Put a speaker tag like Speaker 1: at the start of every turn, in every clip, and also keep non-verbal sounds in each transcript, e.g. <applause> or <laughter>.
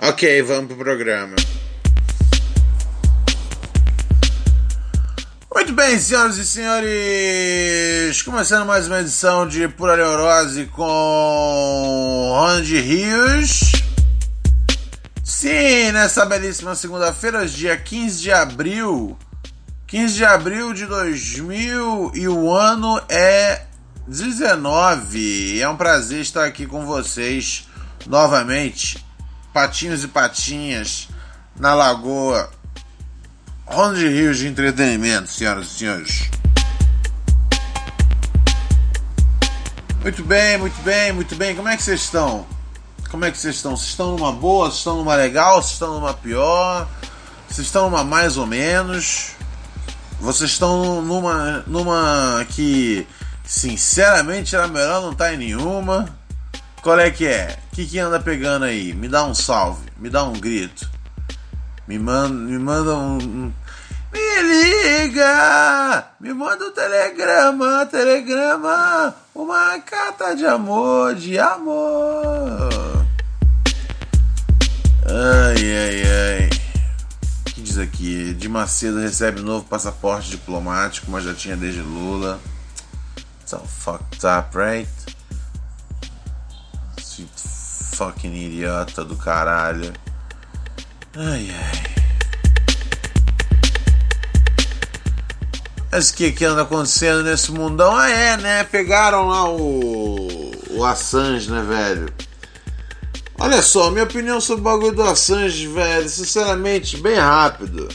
Speaker 1: Ok, vamos pro programa. Muito bem, senhoras e senhores, começando mais uma edição de Pura Neurose com Ronald Rios. Sim, nessa belíssima segunda-feira, dia 15 de abril. 15 de abril de 2000 e o ano é 19. É um prazer estar aqui com vocês novamente, patinhos e patinhas, na lagoa Ronda de Rios de Entretenimento, senhoras e senhores. Muito bem, muito bem, muito bem. Como é que vocês estão? Como é que vocês estão? Vocês estão numa boa? Vocês estão numa legal? Vocês estão numa pior? Vocês estão numa mais ou menos? Vocês estão numa, numa que, sinceramente, era melhor não estar em nenhuma? Qual é que é? O que, que anda pegando aí? Me dá um salve, me dá um grito. Me manda, me manda um. Me liga! Me manda um telegrama, telegrama! Uma carta de amor, de amor! Ai, ai, ai. O que diz aqui? De Macedo recebe novo passaporte diplomático, mas já tinha desde Lula. So fucked up, right? Fucking idiota do caralho. Ai, ai. Mas o que, que anda acontecendo nesse mundão? Ah, é, né? Pegaram lá o, o Assange, né, velho? Olha só, minha opinião sobre o bagulho do Assange, velho, sinceramente, bem rápido.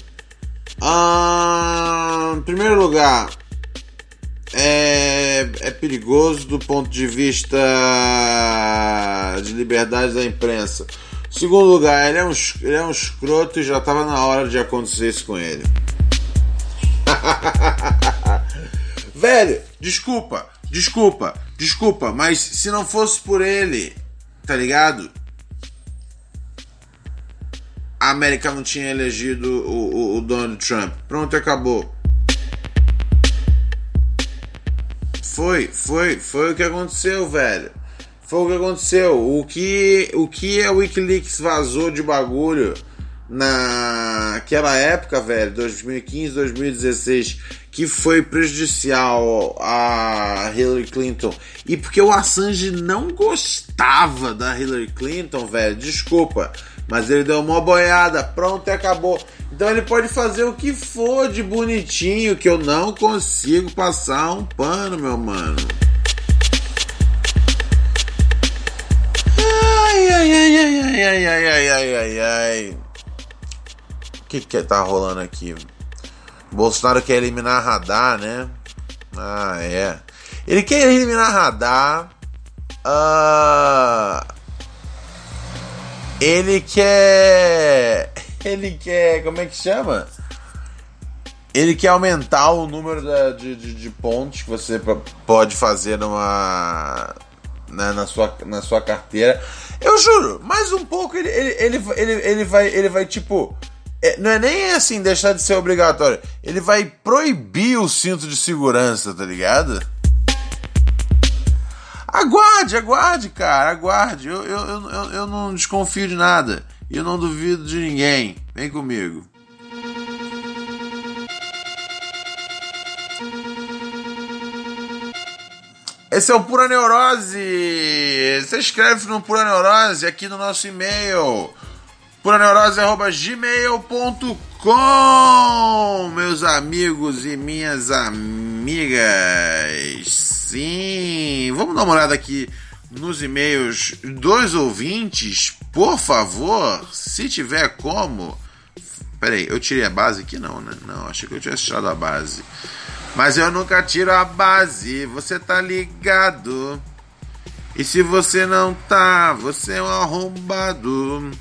Speaker 1: Ah, em primeiro lugar, é, é perigoso do ponto de vista de liberdade da imprensa. Segundo lugar, ele é um, ele é um escroto e já estava na hora de acontecer isso com ele. <laughs> Velho, desculpa, desculpa, desculpa, mas se não fosse por ele, tá ligado? A América não tinha elegido o, o, o Donald Trump. Pronto, acabou. Foi, foi, foi o que aconteceu, velho. Foi o que aconteceu. O que, o que a Wikileaks vazou de bagulho naquela época, velho, 2015, 2016, que foi prejudicial a Hillary Clinton. E porque o Assange não gostava da Hillary Clinton, velho, desculpa. Mas ele deu uma boiada, pronto e acabou. Então ele pode fazer o que for de bonitinho, que eu não consigo passar um pano, meu mano. Ai, ai, ai, ai, ai, ai, ai, ai, ai, ai. O que que tá rolando aqui? Bolsonaro quer eliminar radar, né? Ah, é. Ele quer eliminar radar. Uh, ele quer. <laughs> Ele quer. Como é que chama? Ele quer aumentar o número da, de, de, de, pontos que você pode fazer numa. Na, na, sua, na sua carteira. Eu juro, mais um pouco ele, ele, ele, ele, ele, vai, ele vai tipo. É, não é nem assim deixar de ser obrigatório. Ele vai proibir o cinto de segurança, tá ligado? Aguarde, aguarde, cara, aguarde. Eu, eu, eu, eu não desconfio de nada. E eu não duvido de ninguém. Vem comigo. Esse é o Pura Neurose. Você escreve no Pura Neurose aqui no nosso e-mail. puraneurose.gmail.com Meus amigos e minhas amigas. Sim, vamos dar uma olhada aqui nos e-mails dos ouvintes, por favor, se tiver como. Peraí, eu tirei a base aqui? Não, né? Não, achei que eu tivesse tirado a base. Mas eu nunca tiro a base, você tá ligado? E se você não tá, você é um arrombado.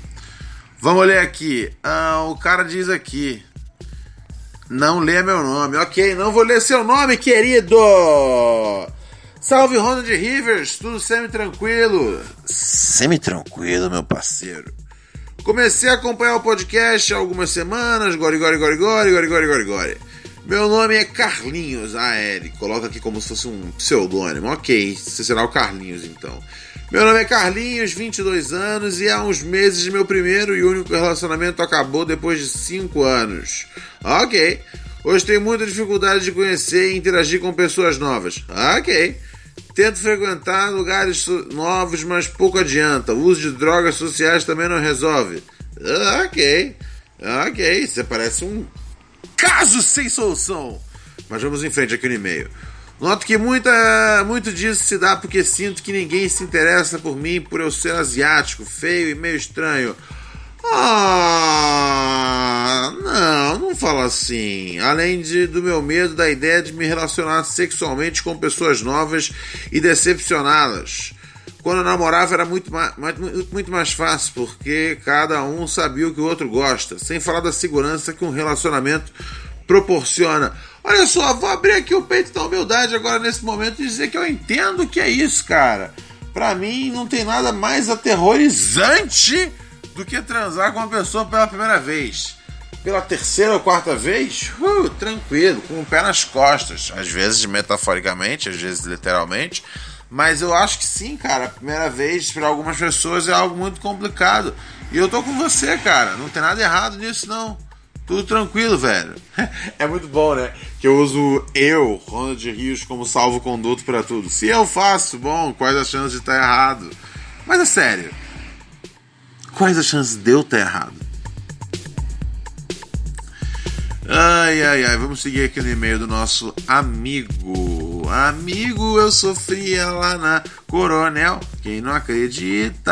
Speaker 1: Vamos ler aqui. Ah, o cara diz aqui. Não lê meu nome. Ok, não vou ler seu nome, querido. Salve Ronald Rivers, tudo semi-tranquilo? Semi-tranquilo, meu parceiro. Comecei a acompanhar o podcast há algumas semanas. Gori, gori, gori, gori, gori, gori, gori, gori. Meu nome é Carlinhos. Ah, é, ele coloca aqui como se fosse um pseudônimo. Ok, você será o Carlinhos então. Meu nome é Carlinhos, 22 anos, e há uns meses meu primeiro e único relacionamento acabou depois de 5 anos. Ok. Hoje tenho muita dificuldade de conhecer e interagir com pessoas novas. Ok. Tento frequentar lugares novos, mas pouco adianta. O uso de drogas sociais também não resolve. Ok. Ok. Você parece um caso sem solução. Mas vamos em frente aqui no e-mail. Noto que muita, muito disso se dá porque sinto que ninguém se interessa por mim por eu ser asiático, feio e meio estranho. Ah, não, não fala assim. Além de, do meu medo da ideia de me relacionar sexualmente com pessoas novas e decepcioná-las. Quando eu namorava era muito mais, muito mais fácil, porque cada um sabia o que o outro gosta, sem falar da segurança que um relacionamento proporciona. Olha só, vou abrir aqui o peito da humildade agora nesse momento e dizer que eu entendo que é isso, cara. Para mim não tem nada mais aterrorizante do que transar com uma pessoa pela primeira vez. Pela terceira ou quarta vez, uh, tranquilo, com o pé nas costas. Às vezes metaforicamente, às vezes literalmente. Mas eu acho que sim, cara. A primeira vez para algumas pessoas é algo muito complicado. E eu tô com você, cara. Não tem nada errado nisso, não. Tudo tranquilo, velho. É muito bom, né? Que eu uso eu, Ronald Rios, como salvo-conduto para tudo. Se eu faço, bom, quais as chances de estar tá errado? Mas é sério. Quais as chances de eu estar tá errado? Ai, ai, ai. Vamos seguir aqui no e-mail do nosso amigo. Amigo, eu sofria lá na Coronel. Quem não acredita?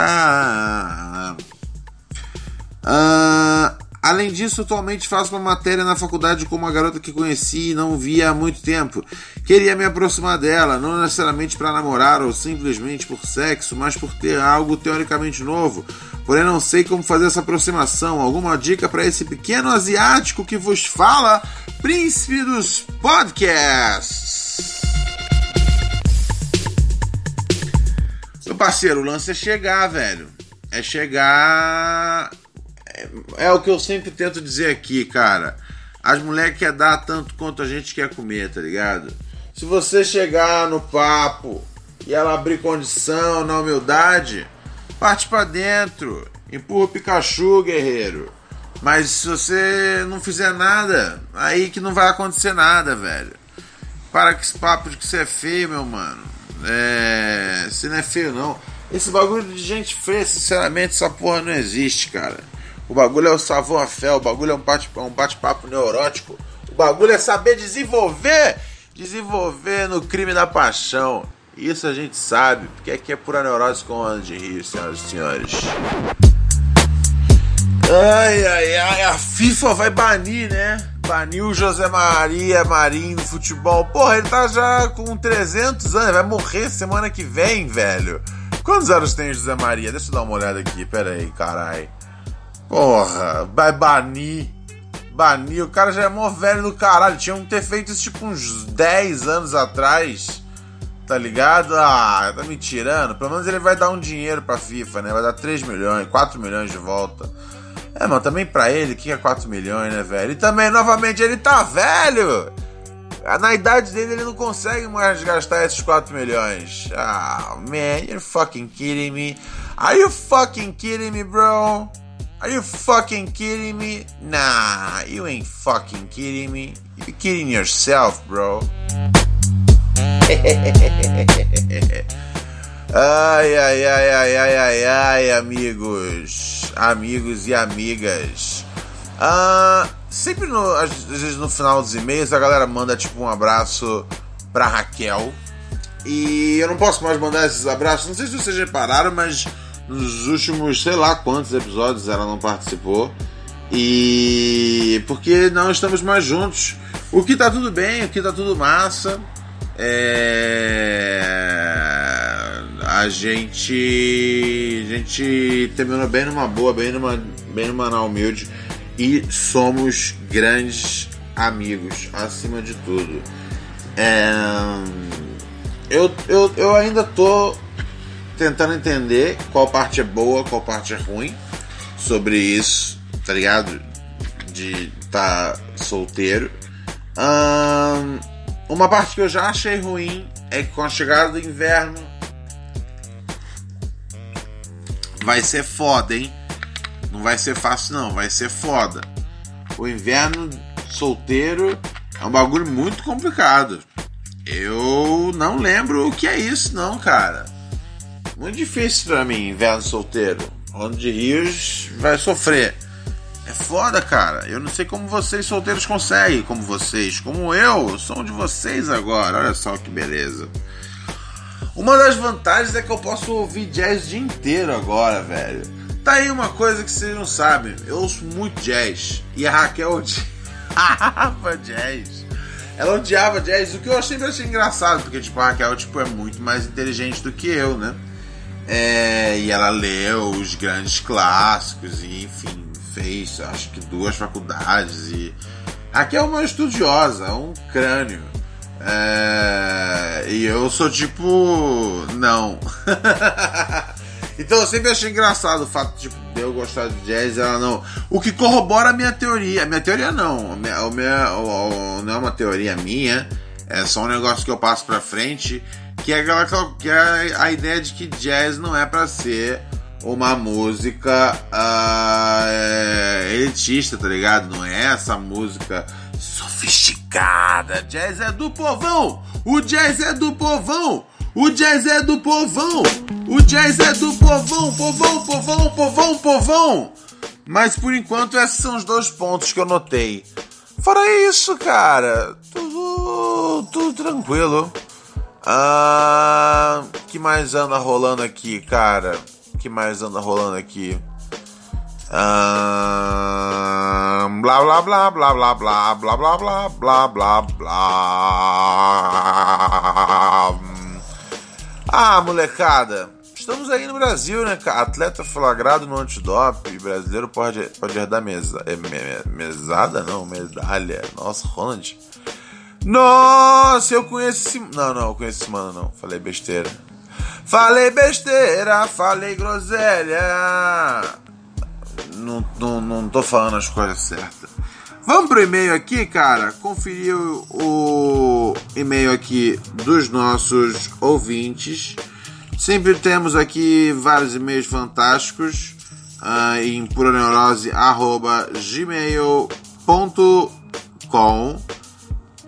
Speaker 1: Ah. Além disso, atualmente faço uma matéria na faculdade com uma garota que conheci e não via há muito tempo. Queria me aproximar dela, não necessariamente para namorar ou simplesmente por sexo, mas por ter algo teoricamente novo. Porém, não sei como fazer essa aproximação. Alguma dica para esse pequeno asiático que vos fala, príncipe dos podcasts? Meu parceiro, o lance é chegar, velho. É chegar é o que eu sempre tento dizer aqui, cara. As mulheres querem dar tanto quanto a gente quer comer, tá ligado? Se você chegar no papo e ela abrir condição na humildade, parte para dentro, empurra o Pikachu, guerreiro. Mas se você não fizer nada, aí que não vai acontecer nada, velho. Para com esse papo de que você é feio, meu mano. É. Você não é feio, não. Esse bagulho de gente feia, sinceramente, essa porra não existe, cara. O bagulho é o savon a fé, o bagulho é um bate-papo um bate neurótico. O bagulho é saber desenvolver, desenvolver no crime da paixão. Isso a gente sabe, porque aqui é pura neurose com ano de rio, senhoras e senhores. Ai, ai, ai, a FIFA vai banir, né? Baniu o José Maria Marinho do futebol. Porra, ele tá já com 300 anos, vai morrer semana que vem, velho. Quantos anos tem o José Maria? Deixa eu dar uma olhada aqui, pera aí, caralho. Porra, vai banir. Banir. O cara já é mó velho do caralho. Tinham que ter feito isso tipo uns 10 anos atrás. Tá ligado? Ah, tá me tirando. Pelo menos ele vai dar um dinheiro pra FIFA, né? Vai dar 3 milhões, 4 milhões de volta. É, mano, também pra ele, que é 4 milhões, né, velho? E também, novamente, ele tá velho! Na idade dele, ele não consegue mais gastar esses 4 milhões. Ah, man, you're fucking kidding me. Are you fucking kidding me, bro? Are you fucking kidding me? Nah, you ain't fucking kidding me. You're kidding yourself, bro. <laughs> ai, ai, ai, ai, ai, ai, ai, amigos, amigos e amigas. Ah, sempre no, às vezes no final dos e-mails a galera manda tipo um abraço pra Raquel. E eu não posso mais mandar esses abraços. Não sei se vocês repararam, mas nos últimos sei lá quantos episódios ela não participou. E porque não estamos mais juntos. O que tá tudo bem, o que tá tudo massa. É... A gente. A gente terminou bem numa boa, bem numa, bem numa na humilde. E somos grandes amigos, acima de tudo. É... Eu, eu, eu ainda tô tentando entender qual parte é boa, qual parte é ruim sobre isso, tá ligado? De estar tá solteiro. Um, uma parte que eu já achei ruim é que com a chegada do inverno vai ser foda, hein? Não vai ser fácil, não, vai ser foda. O inverno solteiro é um bagulho muito complicado. Eu não lembro o que é isso, não, cara. Muito difícil para mim, inverno solteiro. Rolando de Rios vai sofrer. É foda, cara. Eu não sei como vocês solteiros conseguem, como vocês, como eu, eu sou um de vocês agora. Olha só que beleza. Uma das vantagens é que eu posso ouvir jazz o dia inteiro agora, velho. Tá aí uma coisa que vocês não sabem. Eu ouço muito jazz. E a Raquel odiava <laughs> jazz. Ela odiava jazz, o que eu achei, achei engraçado, porque tipo, a Raquel tipo, é muito mais inteligente do que eu, né? É, e ela leu os grandes clássicos e enfim, fez acho que duas faculdades e aqui é uma estudiosa, um crânio. É, e eu sou tipo. Não. <laughs> então eu sempre achei engraçado o fato tipo, de eu gostar de jazz ela não. O que corrobora a minha teoria. Minha teoria não. A minha, não é uma teoria minha. É só um negócio que eu passo pra frente que é aquela que é a ideia de que jazz não é para ser uma música uh, elitista, tá ligado? Não é essa música sofisticada. Jazz é do povão. O jazz é do povão. O jazz é do povão. O jazz é do povão. Povão, povão, povão, povão. Mas por enquanto esses são os dois pontos que eu notei. Fora isso, cara, tudo, tudo tranquilo. Ah, que mais anda rolando aqui, cara? Que mais anda rolando aqui? Ah, blá blá blá blá blá blá blá blá blá blá blá blá. Ah, molecada, estamos aí no Brasil, né, cara? Atleta flagrado no antidope, brasileiro pode, pode herdar mesa, é, mesada, não, medalha. Nossa, Ronald. Nossa, eu conheço esse. Não, não, eu conheço esse mano, não. Falei besteira. Falei besteira, falei groselha. Não, não, não tô falando as coisas certas. Vamos pro e-mail aqui, cara. Conferir o, e-mail aqui dos nossos ouvintes. Sempre temos aqui vários e-mails fantásticos uh, em puroneurose.gmail.com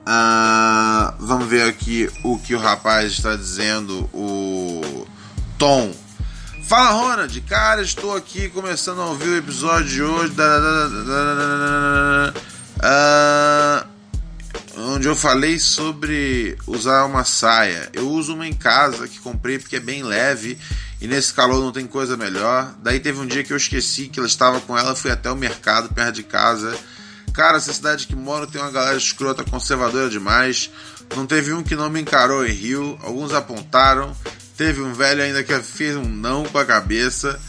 Speaker 1: Uh, vamos ver aqui o que o rapaz está dizendo, o Tom. Fala Ronald, cara, estou aqui começando a ouvir o episódio de hoje. Uh, onde eu falei sobre usar uma saia. Eu uso uma em casa que comprei porque é bem leve e nesse calor não tem coisa melhor. Daí teve um dia que eu esqueci que ela estava com ela, fui até o mercado perto de casa Cara, essa cidade que moro tem uma galera escrota, conservadora demais. Não teve um que não me encarou e riu. Alguns apontaram. Teve um velho ainda que fez um não com a cabeça.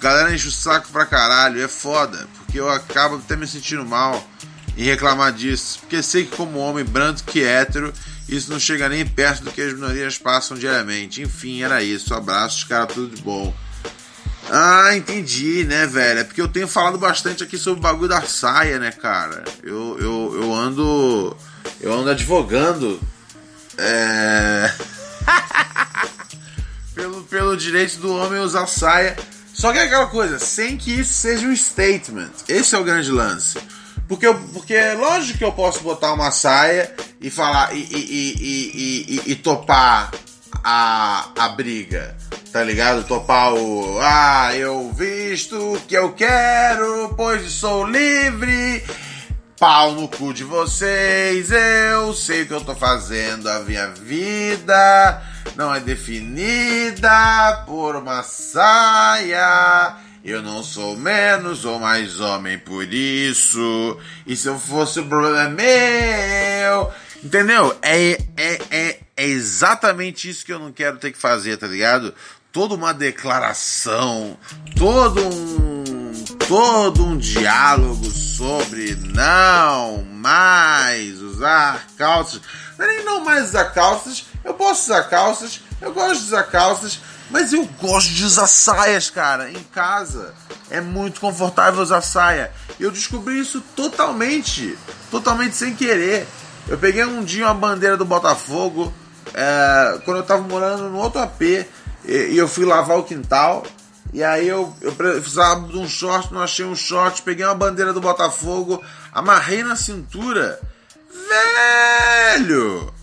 Speaker 1: Galera enche o saco pra caralho. É foda, porque eu acabo até me sentindo mal em reclamar disso. Porque sei que, como homem branco que hétero, isso não chega nem perto do que as minorias passam diariamente. Enfim, era isso. Abraços, cara, tudo de bom. Ah, entendi, né, velho? É porque eu tenho falado bastante aqui sobre o bagulho da saia, né, cara? Eu, eu, eu ando. Eu ando advogando. É. <laughs> pelo, pelo direito do homem usar saia. Só que é aquela coisa, sem que isso seja um statement. Esse é o grande lance. Porque, eu, porque lógico que eu posso botar uma saia e falar e, e, e, e, topar a, a briga, tá ligado? Topar o. Ah, eu visto o que eu quero, pois sou livre. Pau no cu de vocês, eu sei o que eu tô fazendo, a minha vida não é definida por uma saia. Eu não sou menos ou mais homem por isso. E se eu fosse o problema é meu. Entendeu? É, é, é, é exatamente isso que eu não quero ter que fazer, tá ligado? Toda uma declaração, todo um, todo um diálogo sobre não mais usar calças. Não é nem não mais usar calças, eu posso usar calças, eu gosto de usar calças, mas eu gosto de usar saias, cara, em casa. É muito confortável usar saia. Eu descobri isso totalmente, totalmente sem querer. Eu peguei um dia uma bandeira do Botafogo, é, quando eu tava morando no outro AP, e, eu fui lavar o quintal. E aí eu, eu precisava de um short, não achei um short, peguei uma bandeira do Botafogo, amarrei na cintura. Velho!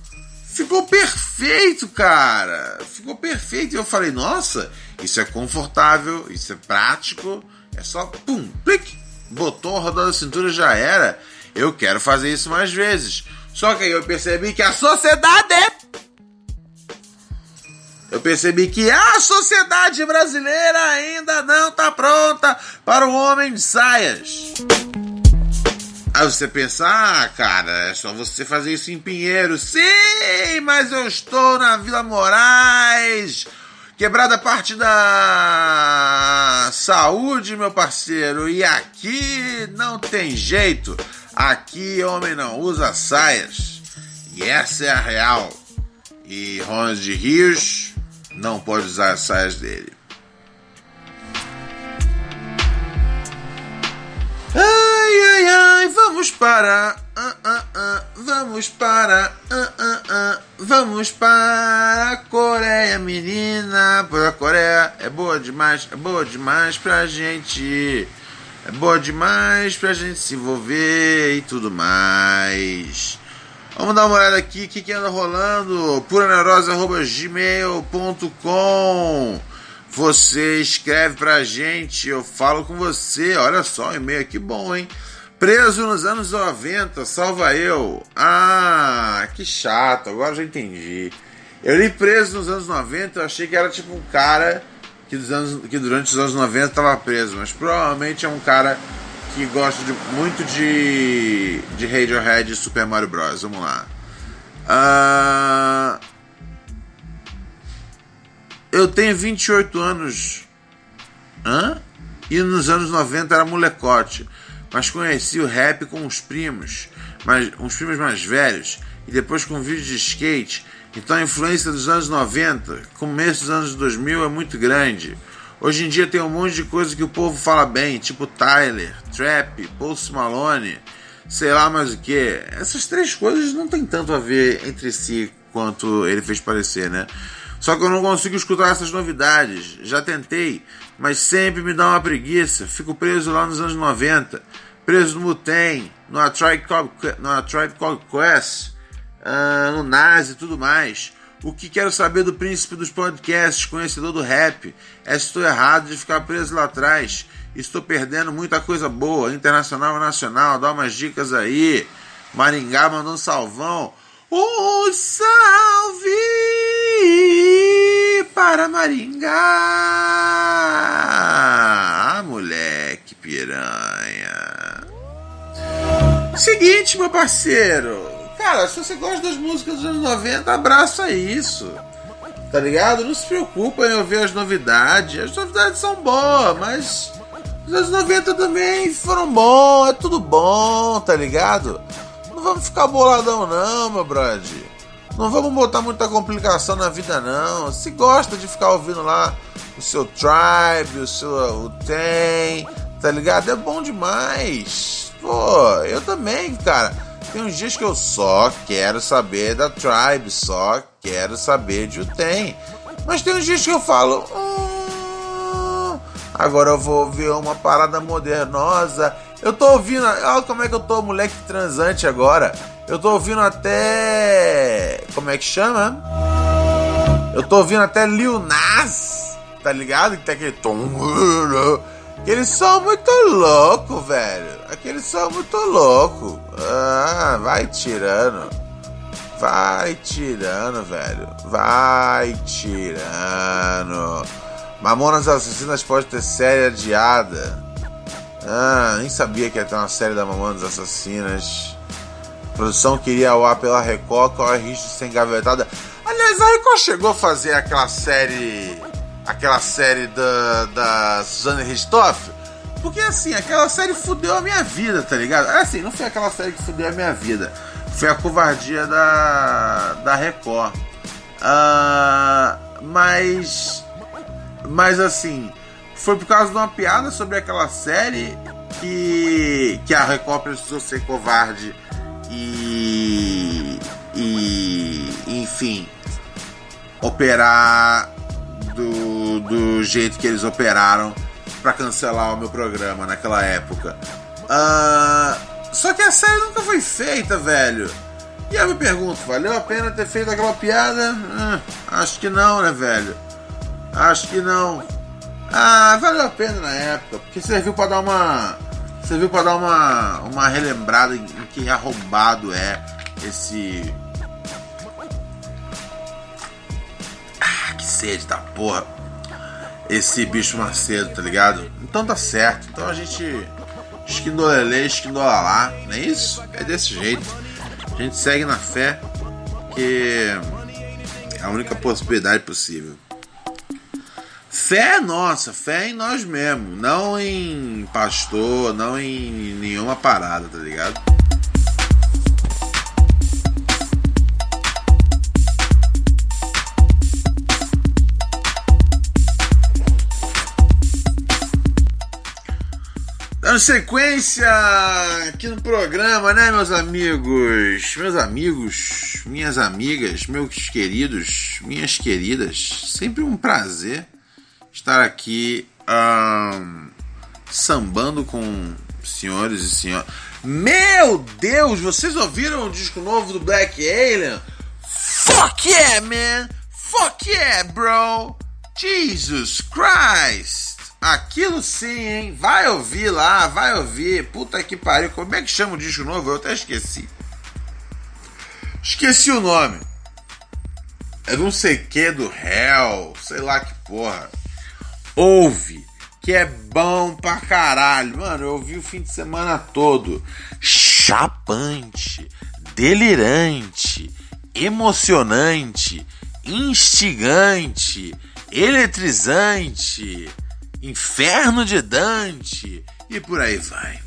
Speaker 1: Ficou perfeito, cara. Ficou perfeito. E eu falei, nossa, isso é confortável, isso é prático. É só pum, plic, botou, rodou a cintura já era. Eu quero fazer isso mais vezes. Só que aí eu percebi que a sociedade. Eu percebi que a sociedade brasileira ainda não está pronta para o homem de saias. Aí você pensa, ah, cara, é só você fazer isso em Pinheiro. Sim, mas eu estou na Vila Moraes. Quebrada parte da saúde, meu parceiro. E aqui não tem jeito. Aqui homem não usa saias. E essa é a real. E Ronald Rios não pode usar as saias dele. Ai, ai, ai, vamos para. Uh, uh, uh, vamos para. vamos para a Coreia, menina. Pois a Coreia é boa demais, é boa demais pra gente. É boa demais pra gente se envolver e tudo mais. Vamos dar uma olhada aqui, o que, que anda rolando? puraneurose.gmail.com você escreve pra gente, eu falo com você. Olha só, um e-mail aqui bom, hein? Preso nos anos 90, salva eu. Ah, que chato, agora já entendi. Eu li preso nos anos 90, eu achei que era tipo um cara que, anos, que durante os anos 90 estava preso, mas provavelmente é um cara que gosta de, muito de, de Radiohead e Super Mario Bros. Vamos lá. Uh eu tenho 28 anos. Hã? E nos anos 90 era molecote. Mas conheci o rap com os primos, mas, uns primos mais velhos, e depois com vídeos de skate. Então a influência dos anos 90, começo dos anos 2000 é muito grande. Hoje em dia tem um monte de coisa que o povo fala bem, tipo Tyler, Trap, Post Malone, sei lá mais o que. Essas três coisas não tem tanto a ver entre si quanto ele fez parecer, né? Só que eu não consigo escutar essas novidades. Já tentei, mas sempre me dá uma preguiça. Fico preso lá nos anos 90. Preso no Mutem, no Tribe Called Quest, uh, no Nazi e tudo mais. O que quero saber do príncipe dos podcasts, conhecedor do rap, é se estou errado de ficar preso lá atrás. Estou perdendo muita coisa boa, internacional e nacional. Dá umas dicas aí. Maringá mandou um salvão. Um salve! para Maringá. Ah, moleque piranha. Seguinte, meu parceiro. Cara, se você gosta das músicas dos anos 90, abraça isso. Tá ligado? Não se preocupa em ouvir as novidades. As novidades são boas, mas os anos 90 também foram bons. É tudo bom, tá ligado? Não vamos ficar boladão, não, meu brother. Não vamos botar muita complicação na vida, não. Se gosta de ficar ouvindo lá o seu Tribe, o seu o Tem, tá ligado? É bom demais. Pô, eu também, cara. Tem uns dias que eu só quero saber da Tribe, só quero saber de o Tem. Mas tem uns dias que eu falo. Hum, Agora eu vou ouvir uma parada modernosa. Eu tô ouvindo, olha como é que eu tô, moleque transante agora. Eu tô ouvindo até. Como é que chama? Eu tô ouvindo até Lil Nas, tá ligado? Que tem aquele tom. <laughs> Aqueles são muito louco, velho. Aqueles são muito louco. Ah, vai tirando. Vai tirando, velho. Vai tirando. Mamonas Assassinas pode ter série adiada. Ah, nem sabia que ia ter uma série da Mamonas Assassinas. A produção queria ao ar pela Record, corre risco de ser engavetada. Aliás, a Record chegou a fazer aquela série. Aquela série da, da Suzane Ristoff. Porque assim, aquela série fudeu a minha vida, tá ligado? É assim, não foi aquela série que fudeu a minha vida. Foi a covardia da, da Record. Uh, mas mas assim, foi por causa de uma piada sobre aquela série que, que a Record precisou ser covarde e, e enfim, operar do, jeito que eles operaram para cancelar o meu programa naquela época. Uh, só que a série nunca foi feita, velho. E eu me pergunto, valeu a pena ter feito aquela piada? Uh, acho que não, né, velho? Acho que não. Ah, valeu a pena na época, porque serviu para dar uma. Serviu para dar uma, uma relembrada em, em que arrombado é esse. Ah, que sede da porra. Esse bicho Macedo, tá ligado? Então tá certo. Então a gente. Esquindolele, esquindolalá, não é isso? É desse jeito. A gente segue na fé, que é a única possibilidade possível. Fé é nossa, fé é em nós mesmos, não em pastor, não em nenhuma parada, tá ligado? Dando sequência aqui no programa, né, meus amigos? Meus amigos, minhas amigas, meus queridos, minhas queridas, sempre um prazer estar aqui um, sambando com senhores e senhoras. Meu Deus, vocês ouviram o disco novo do Black Alien? Fuck yeah, man! Fuck yeah, bro! Jesus Christ! Aquilo sim, hein? Vai ouvir lá, vai ouvir. Puta que pariu. Como é que chama o disco novo? Eu até esqueci. Esqueci o nome. É não sei que do Hell, sei lá que porra. Ouve, que é bom pra caralho. Mano, eu ouvi o fim de semana todo. Chapante, delirante, emocionante, instigante, eletrizante, inferno de Dante e por aí vai.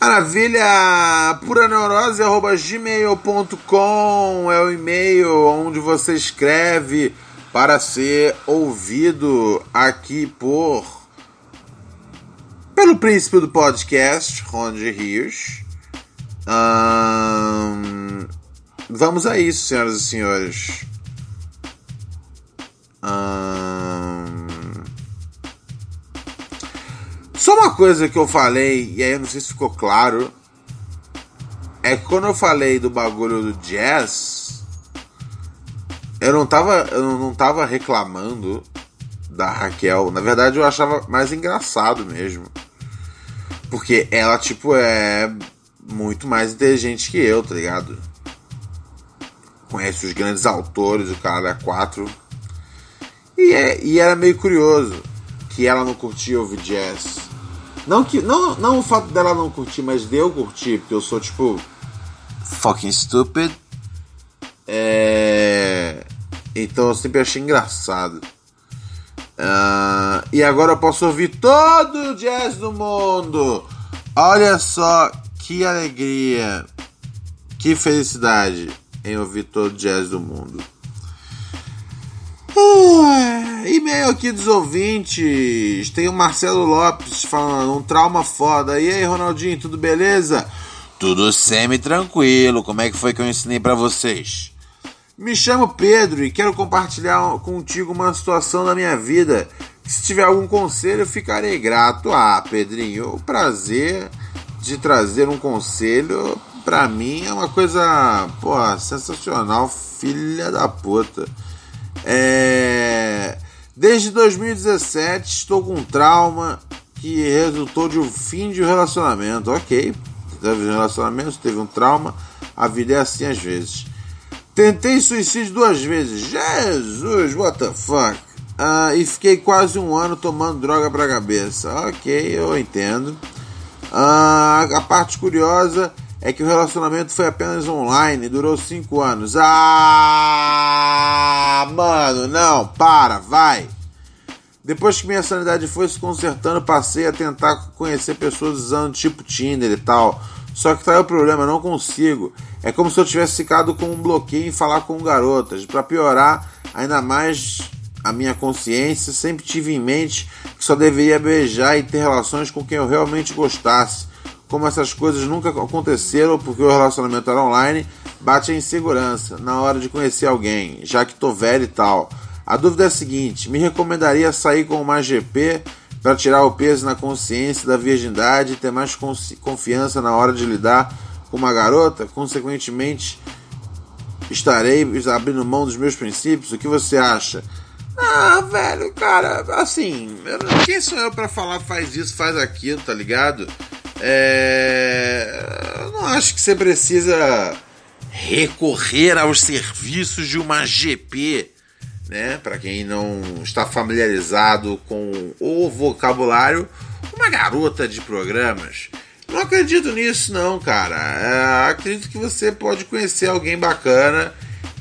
Speaker 1: Maravilha! puraneurose.gmail.com é o e-mail onde você escreve para ser ouvido aqui por pelo príncipe do podcast, Ronde Rios. Hum, vamos a isso, senhoras e senhores. Hum, só uma coisa que eu falei, e aí eu não sei se ficou claro, é que quando eu falei do bagulho do jazz, eu não tava, eu não tava reclamando da Raquel. Na verdade, eu achava mais engraçado mesmo. Porque ela, tipo, é muito mais inteligente que eu, tá ligado? Conhece os grandes autores, o cara é quatro. E, é, e era meio curioso que ela não curtia ouvir jazz. Não que. Não, não o fato dela não curtir, mas de eu curtir, porque eu sou tipo. Fucking stupid. É. Então eu sempre achei engraçado. Uh, e agora eu posso ouvir todo o jazz do mundo. Olha só que alegria, que felicidade em ouvir todo o jazz do mundo. Uh, e-mail aqui dos ouvintes. Tem o Marcelo Lopes falando um trauma foda. E aí, Ronaldinho, tudo beleza? Tudo semi-tranquilo. Como é que foi que eu ensinei para vocês? Me chamo Pedro e quero compartilhar contigo uma situação da minha vida. Se tiver algum conselho, eu ficarei grato. Ah, Pedrinho, o prazer de trazer um conselho para mim é uma coisa, pô, sensacional, filha da puta. É... Desde 2017 estou com um trauma que resultou de um fim de um relacionamento. Ok, teve um relacionamento, teve um trauma, a vida é assim às vezes. Tentei suicídio duas vezes. Jesus, what the fuck? Ah, e fiquei quase um ano tomando droga pra cabeça. Ok, eu entendo. Ah, a parte curiosa é que o relacionamento foi apenas online, durou cinco anos. Ah, mano, não, para, vai. Depois que minha sanidade foi se consertando, passei a tentar conhecer pessoas usando tipo Tinder e tal. Só que tá aí o problema, não consigo. É como se eu tivesse ficado com um bloqueio em falar com garotas. Para piorar ainda mais a minha consciência, sempre tive em mente que só deveria beijar e ter relações com quem eu realmente gostasse. Como essas coisas nunca aconteceram porque o relacionamento era online, bate a insegurança na hora de conhecer alguém, já que tô velho e tal. A dúvida é a seguinte: me recomendaria sair com uma GP para tirar o peso na consciência da virgindade e ter mais confiança na hora de lidar com uma garota, consequentemente estarei abrindo mão dos meus princípios. O que você acha? Ah, velho, cara, assim, quem sou eu para falar faz isso, faz aquilo, tá ligado? É, não acho que você precisa recorrer aos serviços de uma GP né? Para quem não está familiarizado com o vocabulário, uma garota de programas. Não acredito nisso, não, cara. É, acredito que você pode conhecer alguém bacana,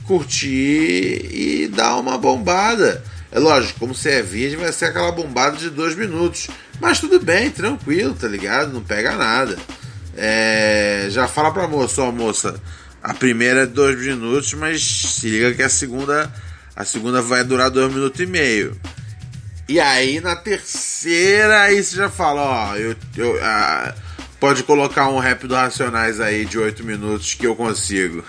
Speaker 1: curtir e dar uma bombada. É lógico, como você é virgem, vai ser aquela bombada de dois minutos. Mas tudo bem, tranquilo, tá ligado? Não pega nada. É, já fala pra moça, ó, moça, a primeira é dois minutos, mas se liga que a segunda a segunda vai durar dois minutos e meio. E aí na terceira, aí você já fala, ó, eu, eu ah, pode colocar um rap do Racionais aí de oito minutos que eu consigo.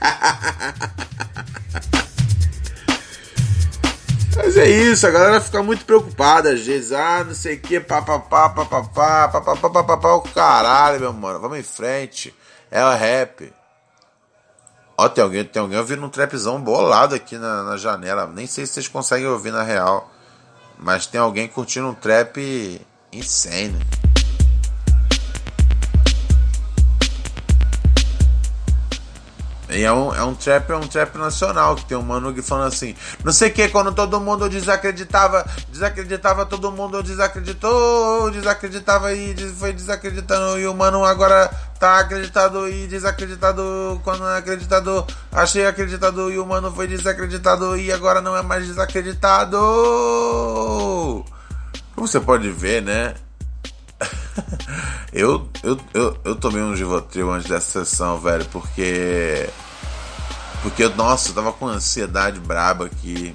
Speaker 1: <laughs> Mas é isso, a galera fica muito preocupada às vezes, ah, não sei o que, papapá, papapá, papapá, papapá, o caralho, meu mano, vamos em frente, é o rap. Ó, tem alguém, tem alguém ouvindo um trapzão bolado aqui na, na janela. Nem sei se vocês conseguem ouvir na real. Mas tem alguém curtindo um trap insane. E é um, é um trap, é um trap nacional, que tem um mano que falando assim, não sei o que, quando todo mundo desacreditava, desacreditava, todo mundo desacreditou, desacreditava e foi desacreditando, e o mano agora tá acreditado e desacreditado, quando é acreditado, achei acreditado, e o mano foi desacreditado e agora não é mais desacreditado. Como você pode ver, né? <laughs> eu, eu, eu, eu tomei um Givotril antes dessa sessão, velho, porque. Porque, nossa, eu tava com ansiedade braba aqui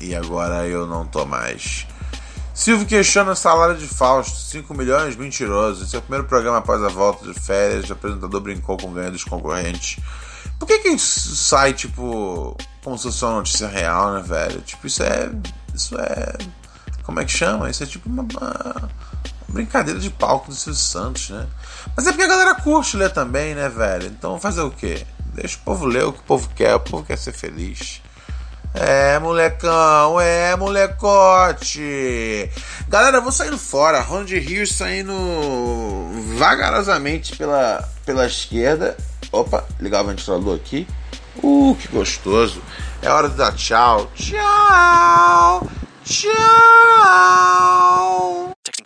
Speaker 1: e agora eu não tô mais. Silvio questiona salário de Fausto, 5 milhões, mentiroso. Esse é o primeiro programa após a volta de férias. O apresentador brincou com o ganho dos concorrentes. Por que que sai, tipo, como se fosse uma notícia real, né, velho? Tipo, isso é. Isso é. Como é que chama? Isso é tipo uma, uma brincadeira de palco do Silvio Santos, né? Mas é porque a galera curte ler também, né, velho? Então fazer o quê? Deixa o povo ler o que o povo quer, o povo quer ser feliz. É, molecão, é, molecote. Galera, eu vou saindo fora. Ronald Rios saindo vagarosamente pela, pela esquerda. Opa, ligar o ventilador aqui. Uh, que gostoso. É hora de dar tchau. Tchau. Tchau.